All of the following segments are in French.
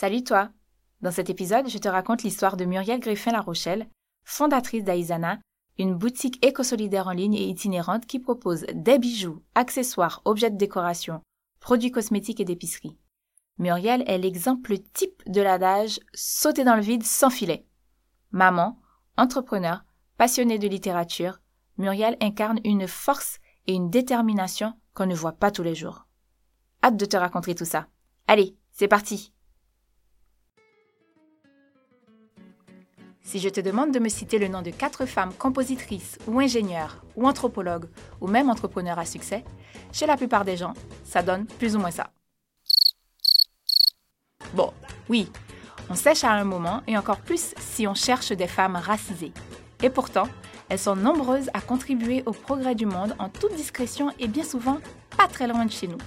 Salut toi! Dans cet épisode, je te raconte l'histoire de Muriel Griffin-La Rochelle, fondatrice d'Aizana, une boutique éco-solidaire en ligne et itinérante qui propose des bijoux, accessoires, objets de décoration, produits cosmétiques et d'épicerie. Muriel est l'exemple type de l'adage sauter dans le vide sans filet. Maman, entrepreneur, passionnée de littérature, Muriel incarne une force et une détermination qu'on ne voit pas tous les jours. Hâte de te raconter tout ça. Allez, c'est parti Si je te demande de me citer le nom de quatre femmes compositrices ou ingénieures ou anthropologues ou même entrepreneurs à succès, chez la plupart des gens, ça donne plus ou moins ça. Bon, oui, on sèche à un moment et encore plus si on cherche des femmes racisées. Et pourtant, elles sont nombreuses à contribuer au progrès du monde en toute discrétion et bien souvent pas très loin de chez nous.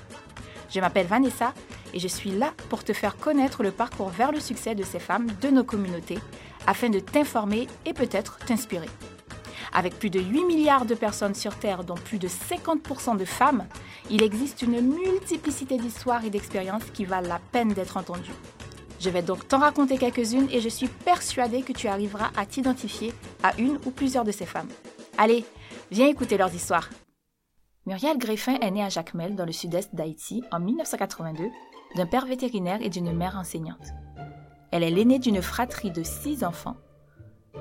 Je m'appelle Vanessa et je suis là pour te faire connaître le parcours vers le succès de ces femmes de nos communautés afin de t'informer et peut-être t'inspirer. Avec plus de 8 milliards de personnes sur Terre, dont plus de 50% de femmes, il existe une multiplicité d'histoires et d'expériences qui valent la peine d'être entendues. Je vais donc t'en raconter quelques-unes et je suis persuadée que tu arriveras à t'identifier à une ou plusieurs de ces femmes. Allez, viens écouter leurs histoires. Muriel Griffin est née à Jacmel, dans le sud-est d'Haïti, en 1982, d'un père vétérinaire et d'une mère enseignante. Elle est l'aînée d'une fratrie de six enfants.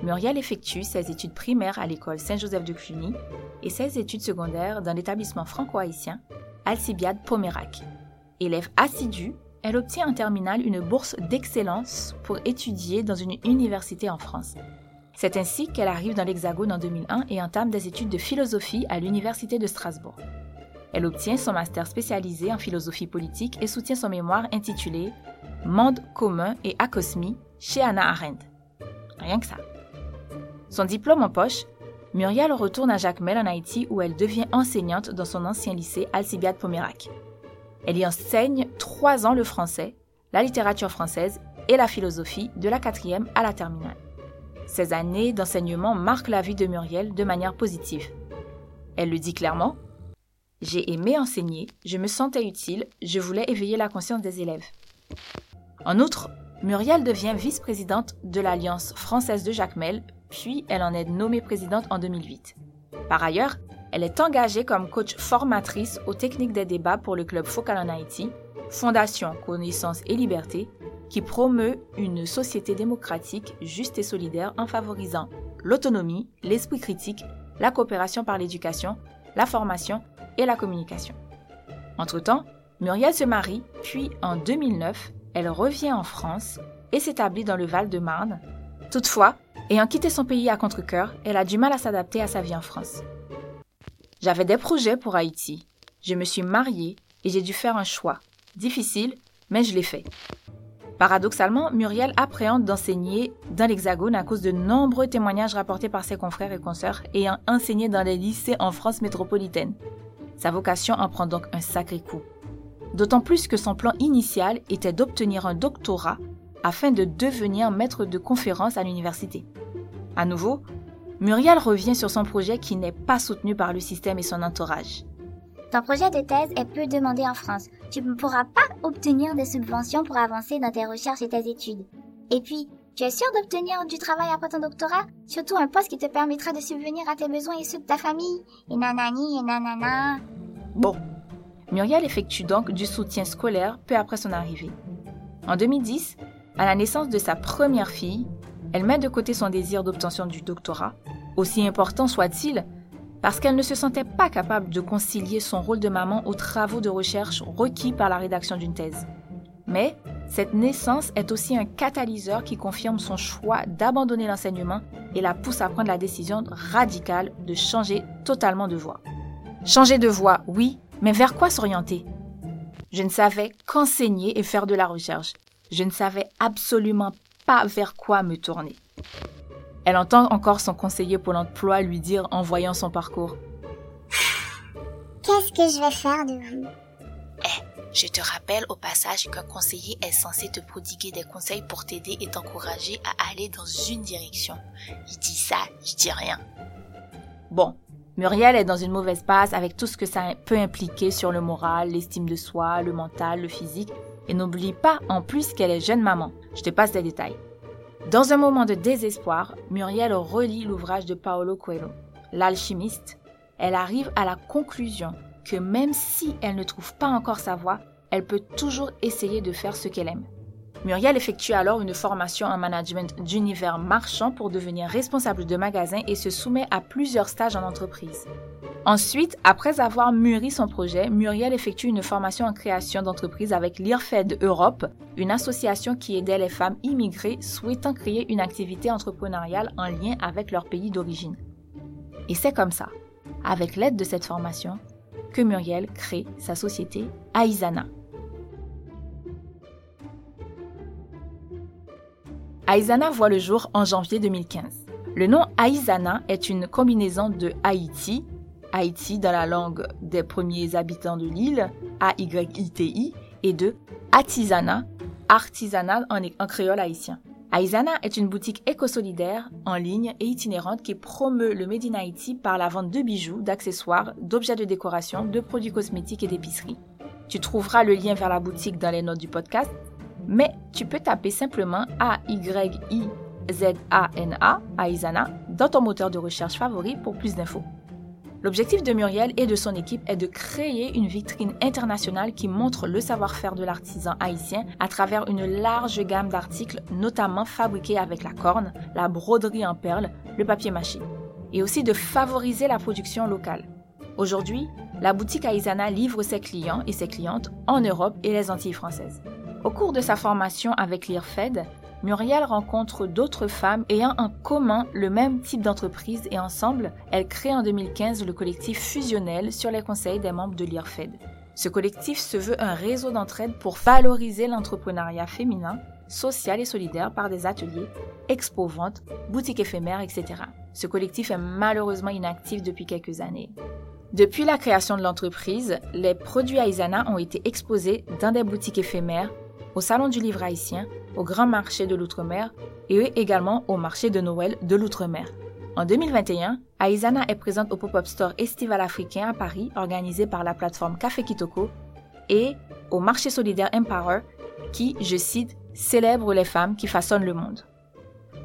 Muriel effectue ses études primaires à l'école Saint-Joseph de Cluny et ses études secondaires dans l'établissement franco-haïtien Alcibiade Pomérac. Élève assidue, elle obtient en terminale une bourse d'excellence pour étudier dans une université en France. C'est ainsi qu'elle arrive dans l'Hexagone en 2001 et entame des études de philosophie à l'Université de Strasbourg. Elle obtient son master spécialisé en philosophie politique et soutient son mémoire intitulé Monde commun et acosmie chez Anna Arendt. Rien que ça. Son diplôme en poche, Muriel retourne à Jacmel en Haïti où elle devient enseignante dans son ancien lycée Alcibiade Pomérac. Elle y enseigne trois ans le français, la littérature française et la philosophie de la quatrième à la terminale. Ces années d'enseignement marquent la vie de Muriel de manière positive. Elle le dit clairement J'ai aimé enseigner, je me sentais utile, je voulais éveiller la conscience des élèves. En outre, Muriel devient vice-présidente de l'Alliance française de Jacmel, puis elle en est nommée présidente en 2008. Par ailleurs, elle est engagée comme coach formatrice aux techniques des débats pour le club Focal en Haïti, Fondation Connaissance et Liberté, qui promeut une société démocratique juste et solidaire en favorisant l'autonomie, l'esprit critique, la coopération par l'éducation, la formation et la communication. Entre-temps, Muriel se marie, puis en 2009, elle revient en France et s'établit dans le Val-de-Marne. Toutefois, ayant quitté son pays à contre-coeur, elle a du mal à s'adapter à sa vie en France. J'avais des projets pour Haïti. Je me suis mariée et j'ai dû faire un choix. Difficile, mais je l'ai fait. Paradoxalement, Muriel appréhende d'enseigner dans l'Hexagone à cause de nombreux témoignages rapportés par ses confrères et consoeurs ayant enseigné dans les lycées en France métropolitaine. Sa vocation en prend donc un sacré coup. D'autant plus que son plan initial était d'obtenir un doctorat afin de devenir maître de conférence à l'université. À nouveau, Muriel revient sur son projet qui n'est pas soutenu par le système et son entourage. Ton projet de thèse est peu demandé en France. Tu ne pourras pas obtenir des subventions pour avancer dans tes recherches et tes études. Et puis, tu es sûr d'obtenir du travail après ton doctorat, surtout un poste qui te permettra de subvenir à tes besoins et ceux de ta famille? Et nanani et nanana. Bon. Muriel effectue donc du soutien scolaire peu après son arrivée. En 2010, à la naissance de sa première fille, elle met de côté son désir d'obtention du doctorat, aussi important soit-il, parce qu'elle ne se sentait pas capable de concilier son rôle de maman aux travaux de recherche requis par la rédaction d'une thèse. Mais cette naissance est aussi un catalyseur qui confirme son choix d'abandonner l'enseignement et la pousse à prendre la décision radicale de changer totalement de voie. Changer de voie, oui, mais vers quoi s'orienter? Je ne savais qu'enseigner et faire de la recherche. Je ne savais absolument pas vers quoi me tourner. Elle entend encore son conseiller pour l'emploi lui dire en voyant son parcours. Qu'est-ce que je vais faire de vous? Eh, je te rappelle au passage qu'un conseiller est censé te prodiguer des conseils pour t'aider et t'encourager à aller dans une direction. Je dis ça, je dis rien. Bon, Muriel est dans une mauvaise passe avec tout ce que ça peut impliquer sur le moral, l'estime de soi, le mental, le physique, Et n'oublie pas en plus qu'elle est jeune maman. Je te passe les détails. Dans un moment de désespoir, Muriel relit l'ouvrage de Paolo Coelho, L'alchimiste. Elle arrive à la conclusion que même si elle ne trouve pas encore sa voie, elle peut toujours essayer de faire ce qu'elle aime. Muriel effectue alors une formation en management d'univers marchand pour devenir responsable de magasin et se soumet à plusieurs stages en entreprise. Ensuite, après avoir mûri son projet, Muriel effectue une formation en création d'entreprise avec l'IRFED Europe, une association qui aidait les femmes immigrées souhaitant créer une activité entrepreneuriale en lien avec leur pays d'origine. Et c'est comme ça, avec l'aide de cette formation, que Muriel crée sa société Aizana. Aizana voit le jour en janvier 2015. Le nom Aizana est une combinaison de Haïti, Haïti dans la langue des premiers habitants de l'île, A-Y-I-T-I, et de Artisana, artisanat en, en créole haïtien. Aizana est une boutique éco-solidaire en ligne et itinérante qui promeut le Made in Haïti par la vente de bijoux, d'accessoires, d'objets de décoration, de produits cosmétiques et d'épicerie. Tu trouveras le lien vers la boutique dans les notes du podcast mais tu peux taper simplement A-Y-I-Z-A-N-A, Aizana, dans ton moteur de recherche favori pour plus d'infos. L'objectif de Muriel et de son équipe est de créer une vitrine internationale qui montre le savoir-faire de l'artisan haïtien à travers une large gamme d'articles, notamment fabriqués avec la corne, la broderie en perles, le papier mâché, et aussi de favoriser la production locale. Aujourd'hui, la boutique Aizana livre ses clients et ses clientes en Europe et les Antilles françaises. Au cours de sa formation avec l'IRFED, Muriel rencontre d'autres femmes ayant en commun le même type d'entreprise et ensemble, elle crée en 2015 le collectif Fusionnel sur les conseils des membres de l'IRFED. Ce collectif se veut un réseau d'entraide pour valoriser l'entrepreneuriat féminin, social et solidaire par des ateliers, expos-ventes, boutiques éphémères, etc. Ce collectif est malheureusement inactif depuis quelques années. Depuis la création de l'entreprise, les produits Aizana ont été exposés dans des boutiques éphémères au Salon du Livre haïtien, au Grand Marché de l'Outre-mer et également au Marché de Noël de l'Outre-mer. En 2021, Aizana est présente au pop-up store estival africain à Paris, organisé par la plateforme Café Kitoko, et au marché solidaire Empower, qui, je cite, célèbre les femmes qui façonnent le monde.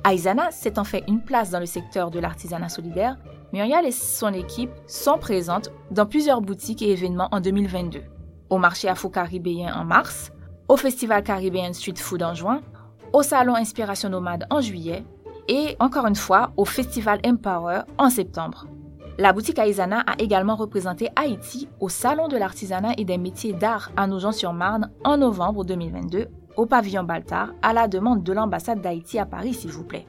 Aizana en fait une place dans le secteur de l'artisanat solidaire. Muriel et son équipe sont présentes dans plusieurs boutiques et événements en 2022. Au marché afro-caribéen en mars, au Festival Caribbean Street Food en juin, au Salon Inspiration Nomade en juillet et encore une fois au Festival Empower en septembre. La boutique Aizana a également représenté Haïti au Salon de l'artisanat et des métiers d'art à Nogent-sur-Marne en novembre 2022 au pavillon Baltard à la demande de l'ambassade d'Haïti à Paris s'il vous plaît.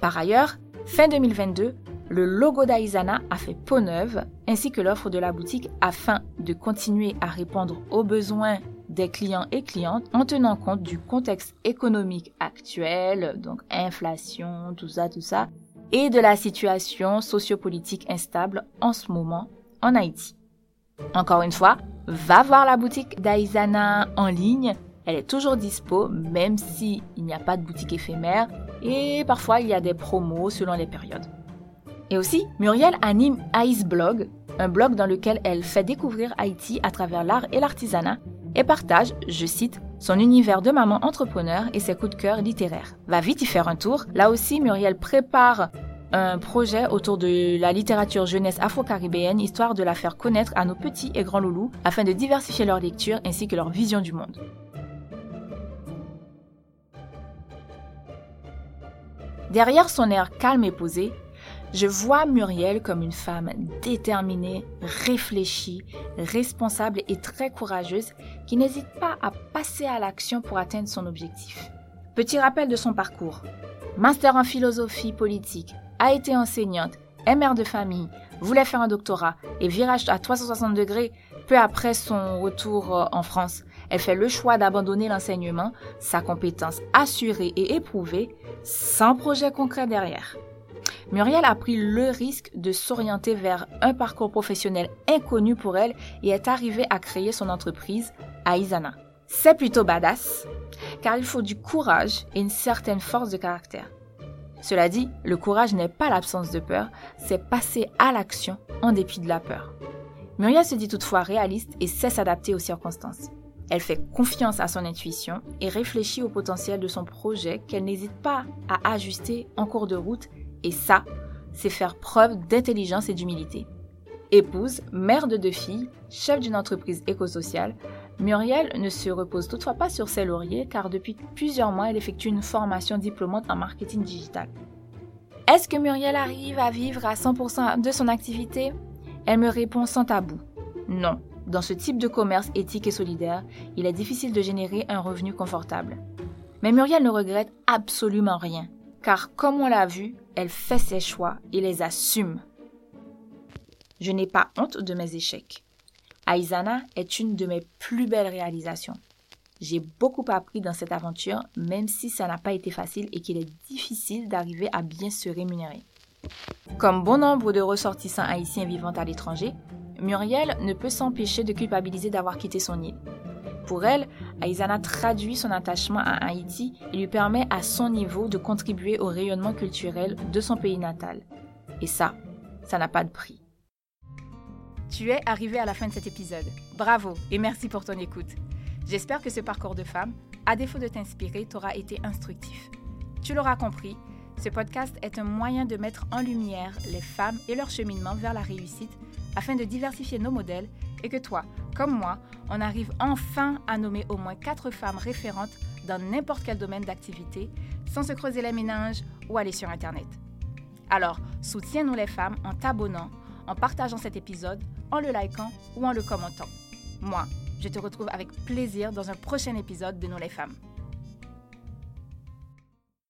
Par ailleurs, fin 2022, le logo d'Aizana a fait peau neuve ainsi que l'offre de la boutique afin de continuer à répondre aux besoins des clients et clientes en tenant compte du contexte économique actuel, donc inflation, tout ça, tout ça, et de la situation sociopolitique instable en ce moment en Haïti. Encore une fois, va voir la boutique d'Aizana en ligne. Elle est toujours dispo, même s'il n'y a pas de boutique éphémère, et parfois il y a des promos selon les périodes. Et aussi, Muriel anime Ice Blog, un blog dans lequel elle fait découvrir Haïti à travers l'art et l'artisanat et partage, je cite, son univers de maman entrepreneur et ses coups de cœur littéraires. Va vite y faire un tour. Là aussi, Muriel prépare un projet autour de la littérature jeunesse afro-caribéenne, histoire de la faire connaître à nos petits et grands loulous, afin de diversifier leur lecture ainsi que leur vision du monde. Derrière son air calme et posé, je vois Muriel comme une femme déterminée, réfléchie, responsable et très courageuse qui n'hésite pas à passer à l'action pour atteindre son objectif. Petit rappel de son parcours. Master en philosophie politique, a été enseignante, est mère de famille, voulait faire un doctorat et virage à 360 degrés peu après son retour euh, en France. Elle fait le choix d'abandonner l'enseignement, sa compétence assurée et éprouvée, sans projet concret derrière. Muriel a pris le risque de s'orienter vers un parcours professionnel inconnu pour elle et est arrivée à créer son entreprise Aizana. C'est plutôt badass, car il faut du courage et une certaine force de caractère. Cela dit, le courage n'est pas l'absence de peur, c'est passer à l'action en dépit de la peur. Muriel se dit toutefois réaliste et sait s'adapter aux circonstances. Elle fait confiance à son intuition et réfléchit au potentiel de son projet qu'elle n'hésite pas à ajuster en cours de route. Et ça, c'est faire preuve d'intelligence et d'humilité. Épouse, mère de deux filles, chef d'une entreprise écosociale, Muriel ne se repose toutefois pas sur ses lauriers car depuis plusieurs mois, elle effectue une formation diplômante en marketing digital. Est-ce que Muriel arrive à vivre à 100% de son activité? Elle me répond sans tabou. Non, dans ce type de commerce éthique et solidaire, il est difficile de générer un revenu confortable. Mais Muriel ne regrette absolument rien, car comme on l'a vu, elle fait ses choix et les assume. Je n'ai pas honte de mes échecs. Aizana est une de mes plus belles réalisations. J'ai beaucoup appris dans cette aventure, même si ça n'a pas été facile et qu'il est difficile d'arriver à bien se rémunérer. Comme bon nombre de ressortissants haïtiens vivant à l'étranger, Muriel ne peut s'empêcher de culpabiliser d'avoir quitté son île. Pour elle, Aizana traduit son attachement à Haïti et lui permet à son niveau de contribuer au rayonnement culturel de son pays natal. Et ça, ça n'a pas de prix. Tu es arrivé à la fin de cet épisode. Bravo et merci pour ton écoute. J'espère que ce parcours de femme, à défaut de t'inspirer, t'aura été instructif. Tu l'auras compris, ce podcast est un moyen de mettre en lumière les femmes et leur cheminement vers la réussite afin de diversifier nos modèles et que toi, comme moi, on arrive enfin à nommer au moins quatre femmes référentes dans n'importe quel domaine d'activité sans se creuser les méninges ou aller sur Internet. Alors, soutiens-nous les femmes en t'abonnant, en partageant cet épisode, en le likant ou en le commentant. Moi, je te retrouve avec plaisir dans un prochain épisode de Nous les femmes.